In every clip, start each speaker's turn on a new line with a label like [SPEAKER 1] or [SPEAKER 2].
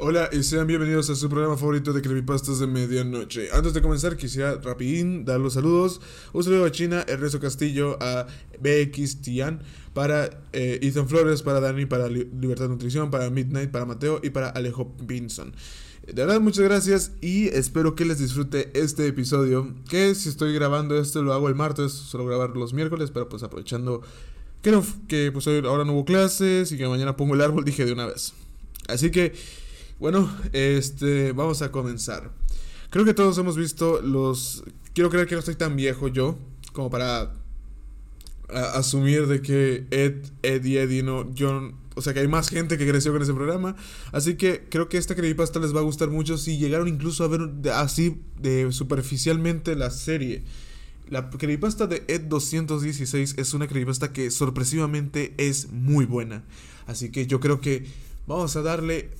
[SPEAKER 1] Hola y sean bienvenidos a su programa favorito de Creepypastas de Medianoche. Antes de comenzar quisiera rapidín dar los saludos. Un saludo a China, Ernesto Castillo, a BX Tian, para eh, Ethan Flores, para Dani, para Libertad Nutrición, para Midnight, para Mateo y para Alejo Pinson. De verdad, muchas gracias y espero que les disfrute este episodio. Que si estoy grabando esto lo hago el martes, suelo grabar los miércoles, pero pues aprovechando que, no, que pues ahora no hubo clases y que mañana pongo el árbol, dije de una vez. Así que... Bueno, este, vamos a comenzar. Creo que todos hemos visto los... Quiero creer que no estoy tan viejo yo como para asumir de que Ed, Ed y Eddie no... Yo, o sea que hay más gente que creció con ese programa. Así que creo que esta creepypasta les va a gustar mucho si llegaron incluso a ver así de superficialmente la serie. La creepypasta de Ed 216 es una creepypasta que sorpresivamente es muy buena. Así que yo creo que vamos a darle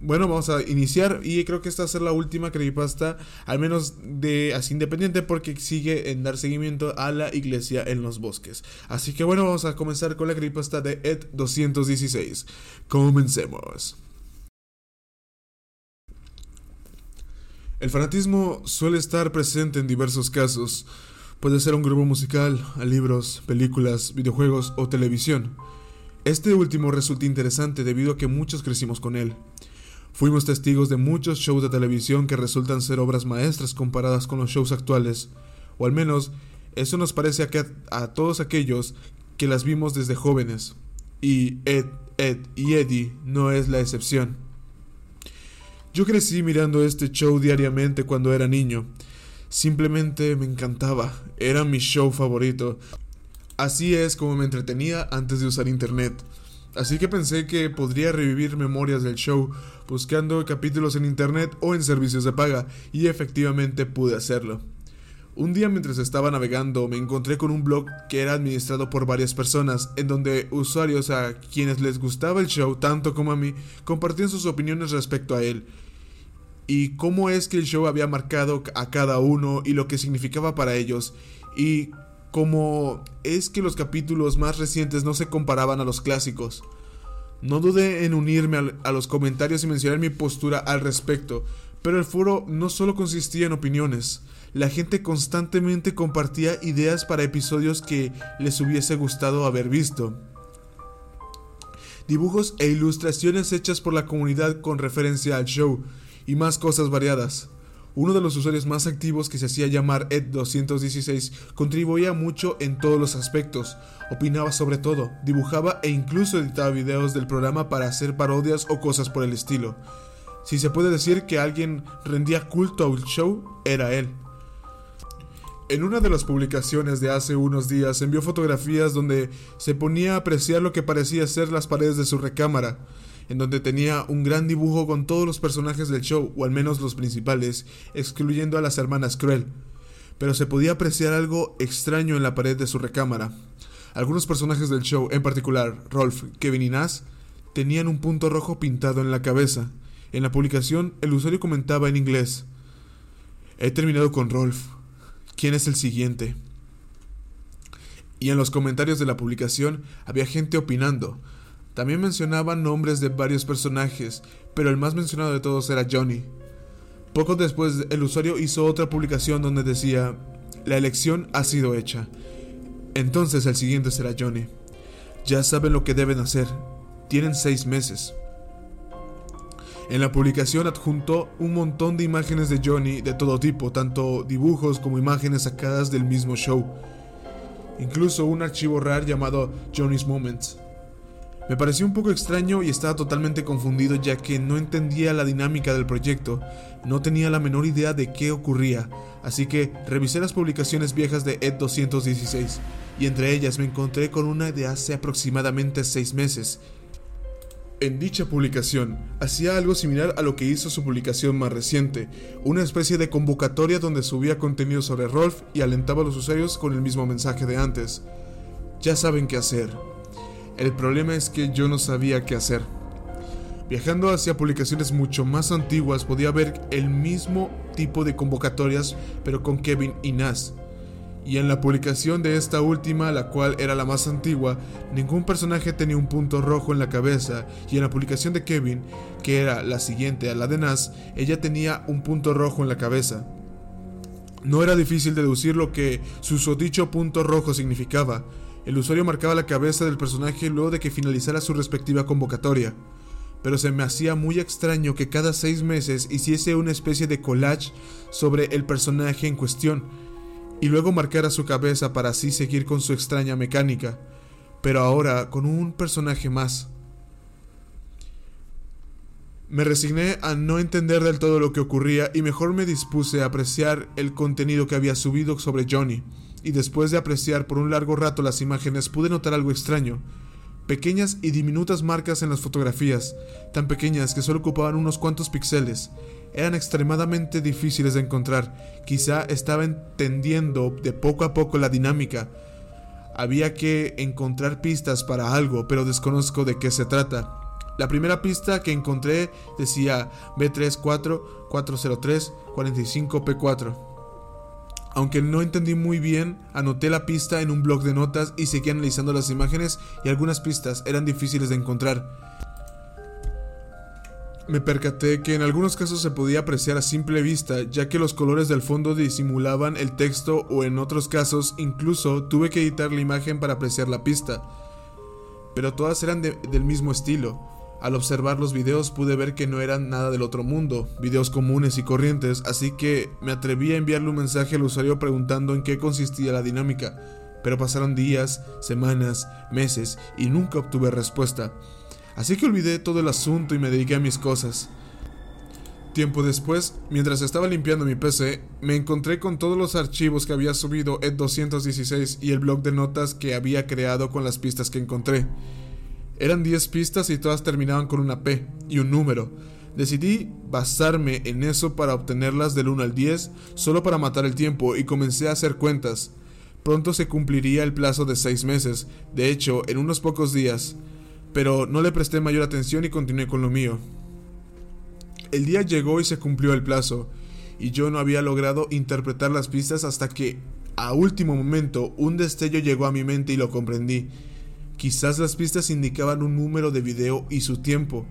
[SPEAKER 1] bueno, vamos a iniciar y creo que esta va a ser la última creepypasta, al menos de así independiente, porque sigue en dar seguimiento a la iglesia en los bosques. Así que bueno, vamos a comenzar con la creepypasta de Ed 216. Comencemos. El fanatismo suele estar presente en diversos casos. Puede ser un grupo musical, libros, películas, videojuegos o televisión. Este último resulta interesante debido a que muchos crecimos con él. Fuimos testigos de muchos shows de televisión que resultan ser obras maestras comparadas con los shows actuales, o al menos eso nos parece a, todos aquellos que las vimos desde jóvenes. Y Ed, Ed y Eddie no es la excepción. Yo crecí mirando este show diariamente cuando era niño. Simplemente me encantaba, era mi show favorito. Así es como me entretenía antes de usar internet. Así que pensé que podría revivir memorias del show buscando capítulos en internet o en servicios de paga, y efectivamente pude hacerlo. Un día mientras estaba navegando me encontré con un blog que era administrado por varias personas, en donde usuarios a quienes les gustaba el show tanto como a mí compartían sus opiniones respecto a él, y cómo es que el show había marcado a cada uno y lo que significaba para ellos, y cómo es que los capítulos más recientes no se comparaban a los clásicos. No dudé en unirme a los comentarios y mencionar mi postura al respecto, pero el foro no solo consistía en opiniones, la gente constantemente compartía ideas para episodios que les hubiese gustado haber visto. Dibujos e ilustraciones hechas por la comunidad con referencia al show, y más cosas variadas. Uno de los usuarios más activos que se hacía llamar Ed216 contribuía mucho en todos los aspectos, opinaba sobre todo, dibujaba e incluso editaba videos del programa para hacer parodias o cosas por el estilo. Si se puede decir que alguien rendía culto al show, era él. En una de las publicaciones de hace unos días envió fotografías donde se ponía a apreciar lo que parecía ser las paredes de su recámara en donde tenía un gran dibujo con todos los personajes del show, o al menos los principales, excluyendo a las hermanas Cruel. Pero se podía apreciar algo extraño en la pared de su recámara. Algunos personajes del show, en particular Rolf, Kevin y Nas, tenían un punto rojo pintado en la cabeza. En la publicación, el usuario comentaba en inglés: He terminado con Rolf. ¿Quién es el siguiente? Y en los comentarios de la publicación había gente opinando, también mencionaban nombres de varios personajes, pero el más mencionado de todos era Johnny. Poco después, el usuario hizo otra publicación donde decía, la elección ha sido hecha. Entonces el siguiente será Johnny. Ya saben lo que deben hacer. Tienen seis meses. En la publicación adjuntó un montón de imágenes de Johnny de todo tipo, tanto dibujos como imágenes sacadas del mismo show. Incluso un archivo RAR llamado Johnny's Moments. Me pareció un poco extraño y estaba totalmente confundido ya que no entendía la dinámica del proyecto, no tenía la menor idea de qué ocurría, así que revisé las publicaciones viejas de Ed 216 y entre ellas me encontré con una de hace aproximadamente 6 meses. En dicha publicación hacía algo similar a lo que hizo su publicación más reciente, una especie de convocatoria donde subía contenido sobre Rolf y alentaba a los usuarios con el mismo mensaje de antes. Ya saben qué hacer, el problema es que yo no sabía qué hacer. Viajando hacia publicaciones mucho más antiguas podía ver el mismo tipo de convocatorias pero con Kevin y Nas. y en la publicación de esta última, la cual era la más antigua, ningún personaje tenía un punto rojo en la cabeza, y en la publicación de Kevin, que era la siguiente a la de Nas, ella tenía un punto rojo en la cabeza. No era difícil deducir lo que su dicho punto rojo significaba. El usuario marcaba la cabeza del personaje luego de que finalizara su respectiva convocatoria. Pero se me hacía muy extraño que cada seis meses hiciese una especie de collage sobre el personaje en cuestión, y luego marcara su cabeza para así seguir con su extraña mecánica, pero ahora con un personaje más. Me resigné a no entender del todo lo que ocurría y mejor me dispuse a apreciar el contenido que había subido sobre Johnny, y después de apreciar por un largo rato las imágenes pude notar algo extraño. Pequeñas y diminutas marcas en las fotografías, tan pequeñas que solo ocupaban unos cuantos píxeles, eran extremadamente difíciles de encontrar. Quizá estaba entendiendo de poco a poco la dinámica. Había que encontrar pistas para algo, pero desconozco de qué se trata. La primera pista que encontré decía B34-403-45P4. Aunque no entendí muy bien, anoté la pista en un blog de notas y seguí analizando las imágenes y algunas pistas eran difíciles de encontrar me percaté que en algunos casos se podía apreciar a simple vista, ya que los colores del fondo disimulaban el texto o en otros casos incluso tuve que editar la imagen para apreciar la pista. Pero todas eran del mismo estilo. Al observar los videos pude ver que no eran nada del otro mundo, videos comunes y corrientes, así que me atreví a enviarle un mensaje al usuario preguntando en qué consistía la dinámica. Pero pasaron días, semanas, meses y nunca obtuve respuesta. Así que olvidé todo el asunto y me dediqué a mis cosas. Tiempo después, mientras estaba limpiando mi PC, me encontré con todos los archivos que había subido Ed 216 y el blog de notas que había creado con las pistas que encontré. Eran 10 pistas y todas terminaban con una P y un número. Decidí basarme en eso para obtenerlas del 1 al 10, solo para matar el tiempo, y comencé a hacer cuentas. Pronto se cumpliría el plazo de 6 meses, de hecho, en unos pocos días pero no le presté mayor atención y continué con lo mío. El día llegó y se cumplió el plazo, y yo no había logrado interpretar las pistas hasta que, a último momento, un destello llegó a mi mente y lo comprendí. Quizás las pistas indicaban un número de video y su tiempo.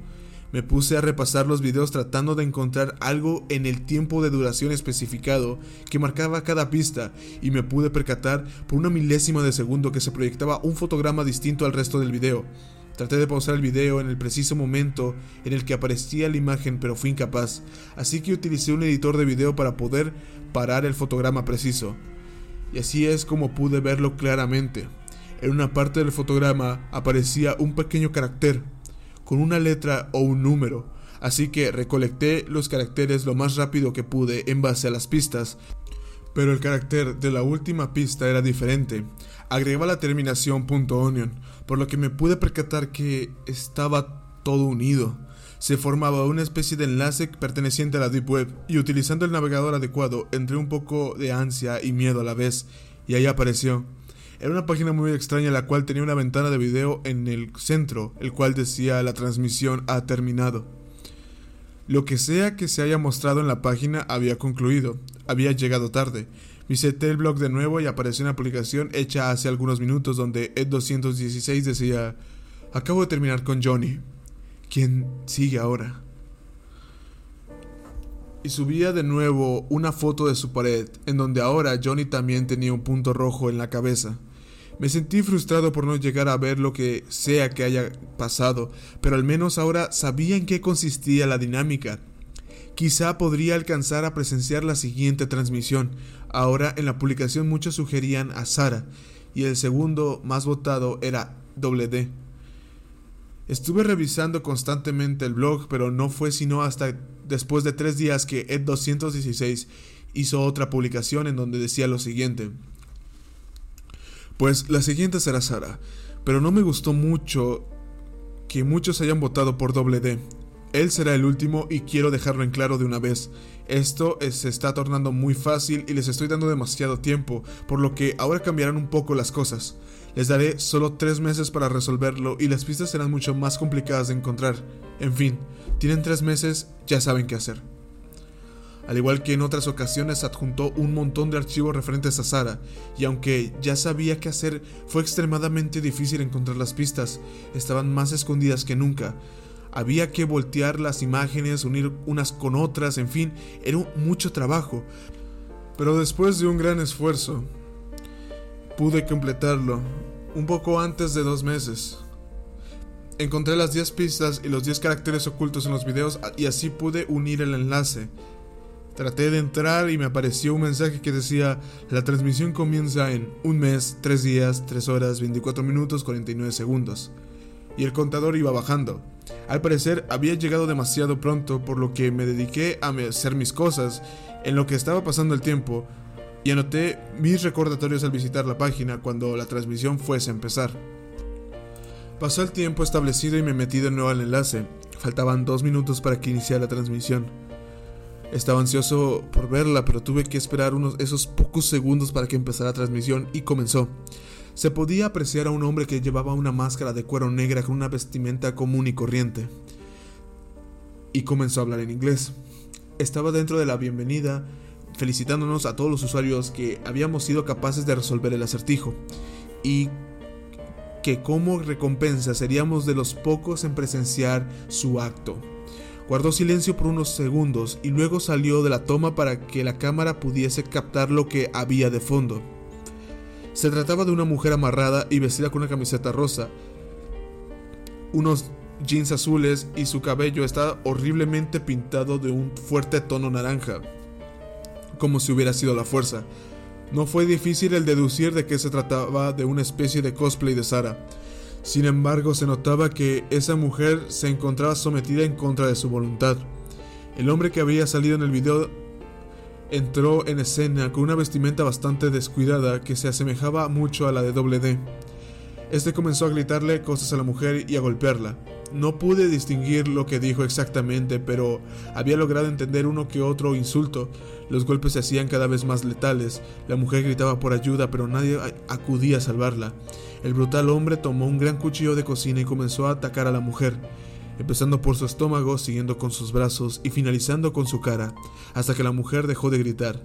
[SPEAKER 1] Me puse a repasar los videos tratando de encontrar algo en el tiempo de duración especificado que marcaba cada pista y me pude percatar por una milésima de segundo que se proyectaba un fotograma distinto al resto del video. Traté de pausar el video en el preciso momento en el que aparecía la imagen, pero fui incapaz, así que utilicé un editor de video para poder parar el fotograma preciso. Y así es como pude verlo claramente. En una parte del fotograma aparecía un pequeño carácter, con una letra o un número, así que recolecté los caracteres lo más rápido que pude en base a las pistas, pero el carácter de la última pista era diferente. Agregaba la terminación .onion, por lo que me pude percatar que estaba todo unido. Se formaba una especie de enlace perteneciente a la Deep Web y utilizando el navegador adecuado entré un poco de ansia y miedo a la vez y ahí apareció. Era una página muy extraña la cual tenía una ventana de video en el centro, el cual decía la transmisión ha terminado. Lo que sea que se haya mostrado en la página había concluido, había llegado tarde, Visité el blog de nuevo y apareció una publicación hecha hace algunos minutos donde Ed216 decía, acabo de terminar con Johnny. ¿Quién sigue ahora? Y subía de nuevo una foto de su pared, en donde ahora Johnny también tenía un punto rojo en la cabeza. Me sentí frustrado por no llegar a ver lo que sea que haya pasado, pero al menos ahora sabía en qué consistía la dinámica. Quizá podría alcanzar a presenciar la siguiente transmisión, Ahora en la publicación muchos sugerían a Sara y el segundo más votado era WD. Estuve revisando constantemente el blog, pero no fue sino hasta después de tres días que Ed216 hizo otra publicación en donde decía lo siguiente. Pues la siguiente será Sara, pero no me gustó mucho que muchos hayan votado por WD. Él será el último y quiero dejarlo en claro de una vez. Esto se está tornando muy fácil y les estoy dando demasiado tiempo, por lo que ahora cambiarán un poco las cosas. Les daré solo tres meses para resolverlo y las pistas serán mucho más complicadas de encontrar. En fin, tienen tres meses, ya saben qué hacer. Al igual que en otras ocasiones adjuntó un montón de archivos referentes a Sara, y aunque ya sabía qué hacer, fue extremadamente difícil encontrar las pistas, estaban más escondidas que nunca. Había que voltear las imágenes, unir unas con otras, en fin, era mucho trabajo. Pero después de un gran esfuerzo, pude completarlo, un poco antes de dos meses. Encontré las 10 pistas y los 10 caracteres ocultos en los videos y así pude unir el enlace. Traté de entrar y me apareció un mensaje que decía, la transmisión comienza en un mes, 3 días, 3 horas, 24 minutos, 49 segundos. Y el contador iba bajando. Al parecer había llegado demasiado pronto, por lo que me dediqué a hacer mis cosas en lo que estaba pasando el tiempo y anoté mis recordatorios al visitar la página cuando la transmisión fuese a empezar. Pasó el tiempo establecido y me metí de nuevo al enlace. Faltaban dos minutos para que iniciara la transmisión. Estaba ansioso por verla, pero tuve que esperar unos esos pocos segundos para que empezara la transmisión y comenzó. Se podía apreciar a un hombre que llevaba una máscara de cuero negra con una vestimenta común y corriente. Y comenzó a hablar en inglés. Estaba dentro de la bienvenida, felicitándonos a todos los usuarios que habíamos sido capaces de resolver el acertijo. Y que como recompensa seríamos de los pocos en presenciar su acto. Guardó silencio por unos segundos y luego salió de la toma para que la cámara pudiese captar lo que había de fondo. Se trataba de una mujer amarrada y vestida con una camiseta rosa, unos jeans azules y su cabello estaba horriblemente pintado de un fuerte tono naranja, como si hubiera sido la fuerza. No fue difícil el deducir de que se trataba de una especie de cosplay de Sara. Sin embargo, se notaba que esa mujer se encontraba sometida en contra de su voluntad. El hombre que había salido en el video entró en escena con una vestimenta bastante descuidada que se asemejaba mucho a la de Doble D. Este comenzó a gritarle cosas a la mujer y a golpearla. No pude distinguir lo que dijo exactamente, pero había logrado entender uno que otro insulto. Los golpes se hacían cada vez más letales. La mujer gritaba por ayuda, pero nadie acudía a salvarla. El brutal hombre tomó un gran cuchillo de cocina y comenzó a atacar a la mujer, empezando por su estómago, siguiendo con sus brazos y finalizando con su cara, hasta que la mujer dejó de gritar.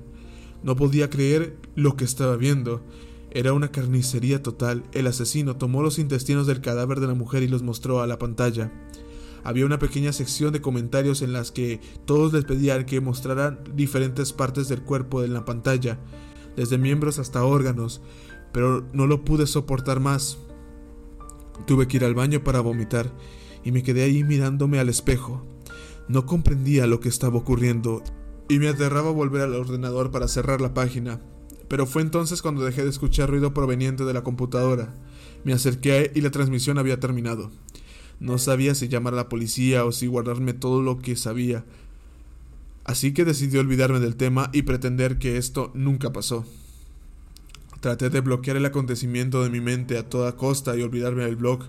[SPEAKER 1] No podía creer lo que estaba viendo. Era una carnicería total. El asesino tomó los intestinos del cadáver de la mujer y los mostró a la pantalla. Había una pequeña sección de comentarios en las que todos les pedían que mostraran diferentes partes del cuerpo en la pantalla, desde miembros hasta órganos, pero no lo pude soportar más. Tuve que ir al baño para vomitar y me quedé ahí mirándome al espejo. No comprendía lo que estaba ocurriendo y me aterraba volver al ordenador para cerrar la página. Pero fue entonces cuando dejé de escuchar ruido proveniente de la computadora. Me acerqué y la transmisión había terminado. No sabía si llamar a la policía o si guardarme todo lo que sabía. Así que decidí olvidarme del tema y pretender que esto nunca pasó. Traté de bloquear el acontecimiento de mi mente a toda costa y olvidarme del blog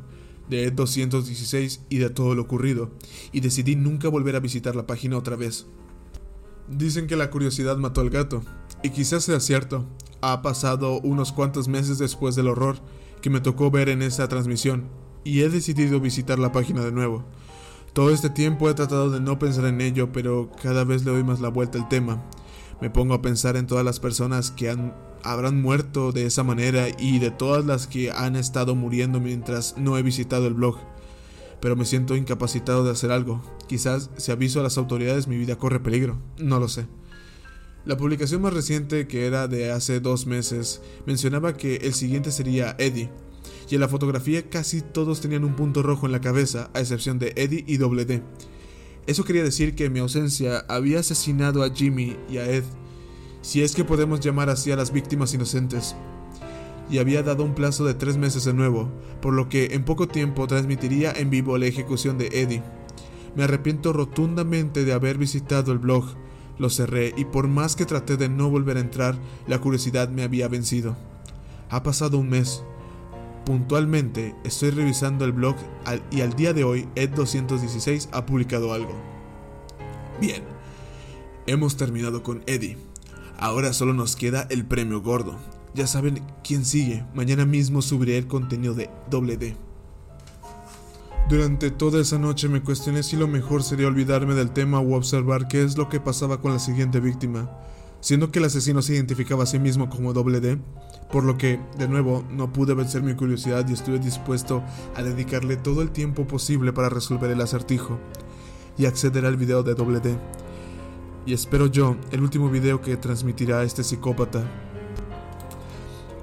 [SPEAKER 1] de 216 y de todo lo ocurrido, y decidí nunca volver a visitar la página otra vez. Dicen que la curiosidad mató al gato, y quizás sea cierto. Ha pasado unos cuantos meses después del horror que me tocó ver en esa transmisión, y he decidido visitar la página de nuevo. Todo este tiempo he tratado de no pensar en ello, pero cada vez le doy más la vuelta al tema. Me pongo a pensar en todas las personas que han, habrán muerto de esa manera y de todas las que han estado muriendo mientras no he visitado el blog. Pero me siento incapacitado de hacer algo. Quizás si aviso a las autoridades mi vida corre peligro. No lo sé. La publicación más reciente, que era de hace dos meses, mencionaba que el siguiente sería Eddie, y en la fotografía casi todos tenían un punto rojo en la cabeza, a excepción de Eddie y Doble D. Eso quería decir que mi ausencia había asesinado a Jimmy y a Ed, si es que podemos llamar así a las víctimas inocentes, y había dado un plazo de tres meses de nuevo, por lo que en poco tiempo transmitiría en vivo la ejecución de Eddie. Me arrepiento rotundamente de haber visitado el blog, lo cerré y por más que traté de no volver a entrar, la curiosidad me había vencido. Ha pasado un mes, Puntualmente estoy revisando el blog y al día de hoy Ed216 ha publicado algo. Bien, hemos terminado con Eddie. Ahora solo nos queda el premio gordo. Ya saben quién sigue. Mañana mismo subiré el contenido de Doble D. Durante toda esa noche me cuestioné si lo mejor sería olvidarme del tema o observar qué es lo que pasaba con la siguiente víctima, siendo que el asesino se identificaba a sí mismo como doble D, por lo que, de nuevo, no pude vencer mi curiosidad y estuve dispuesto a dedicarle todo el tiempo posible para resolver el acertijo y acceder al video de doble D. Y espero yo, el último video que transmitirá este psicópata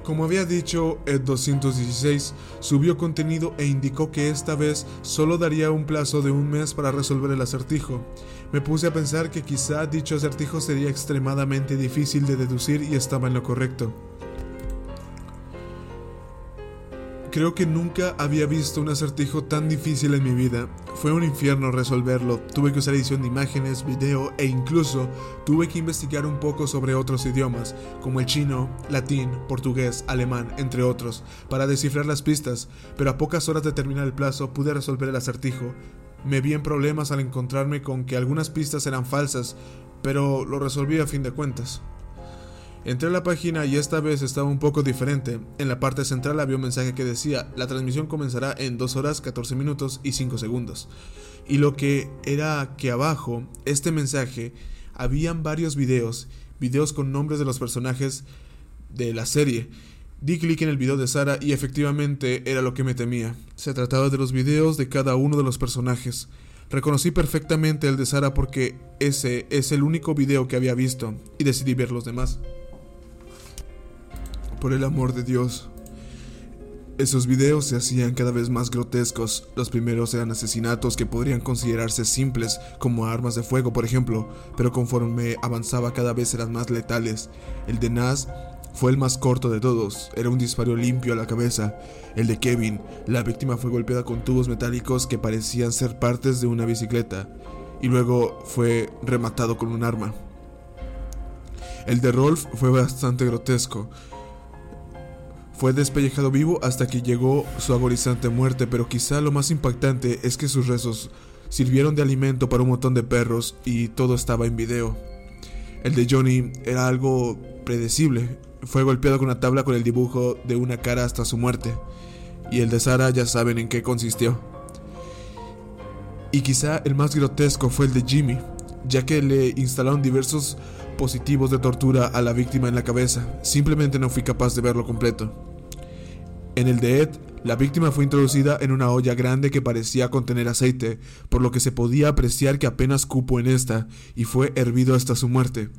[SPEAKER 1] como había dicho, Ed 216 subió contenido e indicó que esta vez solo daría un plazo de un mes para resolver el acertijo. Me puse a pensar que quizá dicho acertijo sería extremadamente difícil de deducir y estaba en lo correcto. Creo que nunca había visto un acertijo tan difícil en mi vida. Fue un infierno resolverlo. Tuve que usar edición de imágenes, video e incluso tuve que investigar un poco sobre otros idiomas, como el chino, latín, portugués, alemán, entre otros, para descifrar las pistas, pero a pocas horas de terminar el plazo pude resolver el acertijo. Me vi en problemas al encontrarme con que algunas pistas eran falsas, pero lo resolví a fin de cuentas. Entré a la página y esta vez estaba un poco diferente. En la parte central había un mensaje que decía, la transmisión comenzará en 2 horas 14 minutos y 5 segundos. Y lo que era que abajo, este mensaje, habían varios videos, videos con nombres de los personajes de la serie. Di clic en el video de Sara y efectivamente era lo que me temía. Se trataba de los videos de cada uno de los personajes. Reconocí perfectamente el de Sara porque ese es el único video que había visto y decidí ver los demás por el amor de Dios. Esos videos se hacían cada vez más grotescos. Los primeros eran asesinatos que podrían considerarse simples, como armas de fuego, por ejemplo, pero conforme avanzaba cada vez eran más letales. El de Nas fue el más corto de todos, era un disparo limpio a la cabeza. El de Kevin, la víctima fue golpeada con tubos metálicos que parecían ser partes de una bicicleta, y luego fue rematado con un arma. El de Rolf fue bastante grotesco. Fue despellejado vivo hasta que llegó su agonizante muerte, pero quizá lo más impactante es que sus rezos sirvieron de alimento para un montón de perros y todo estaba en video. El de Johnny era algo predecible. Fue golpeado con una tabla con el dibujo de una cara hasta su muerte. Y el de Sara ya saben en qué consistió. Y quizá el más grotesco fue el de Jimmy, ya que le instalaron diversos positivos de tortura a la víctima en la cabeza. Simplemente no fui capaz de verlo completo. En el de Ed, la víctima fue introducida en una olla grande que parecía contener aceite, por lo que se podía apreciar que apenas cupo en esta, y fue hervido hasta su muerte.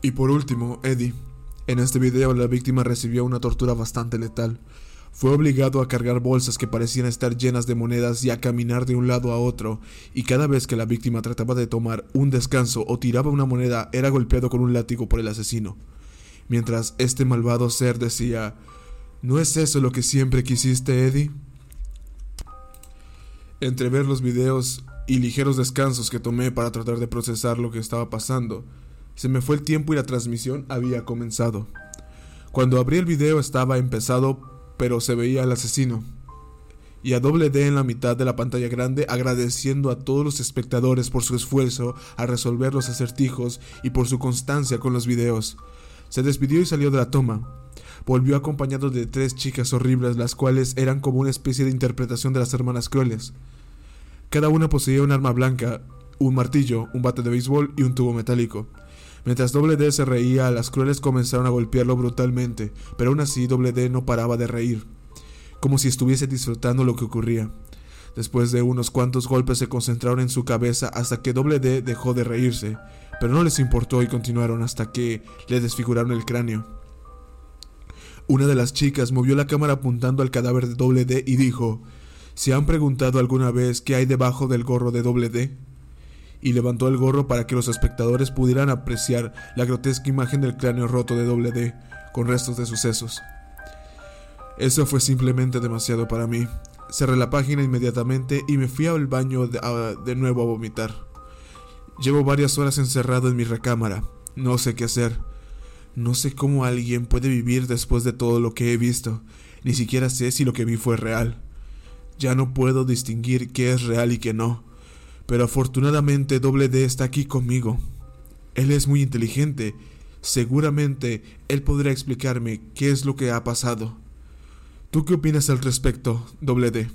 [SPEAKER 1] Y por último, Eddie. En este video la víctima recibió una tortura bastante letal. Fue obligado a cargar bolsas que parecían estar llenas de monedas y a caminar de un lado a otro, y cada vez que la víctima trataba de tomar un descanso o tiraba una moneda era golpeado con un látigo por el asesino. Mientras este malvado ser decía ¿No es eso lo que siempre quisiste, Eddie? Entre ver los videos y ligeros descansos que tomé para tratar de procesar lo que estaba pasando, se me fue el tiempo y la transmisión había comenzado. Cuando abrí el video estaba empezado, pero se veía al asesino. Y a doble D en la mitad de la pantalla grande agradeciendo a todos los espectadores por su esfuerzo a resolver los acertijos y por su constancia con los videos. Se despidió y salió de la toma volvió acompañado de tres chicas horribles, las cuales eran como una especie de interpretación de las hermanas crueles. Cada una poseía un arma blanca, un martillo, un bate de béisbol y un tubo metálico. Mientras Doble D se reía, las crueles comenzaron a golpearlo brutalmente, pero aún así Doble D no paraba de reír, como si estuviese disfrutando lo que ocurría. Después de unos cuantos golpes se concentraron en su cabeza hasta que Doble D dejó de reírse, pero no les importó y continuaron hasta que le desfiguraron el cráneo. Una de las chicas movió la cámara apuntando al cadáver de Doble D y dijo, ¿Se han preguntado alguna vez qué hay debajo del gorro de Doble D? Y levantó el gorro para que los espectadores pudieran apreciar la grotesca imagen del cráneo roto de Doble D, con restos de sucesos. Eso fue simplemente demasiado para mí. Cerré la página inmediatamente y me fui al baño de, nuevo a vomitar. Llevo varias horas encerrado en mi recámara. No sé qué hacer. No sé cómo alguien puede vivir después de todo lo que he visto. Ni siquiera sé si lo que vi fue real. Ya no puedo distinguir qué es real y qué no. Pero afortunadamente Doble D está aquí conmigo. Él es muy inteligente. Seguramente él podrá explicarme qué es lo que ha pasado. ¿Tú qué opinas al respecto, Doble D?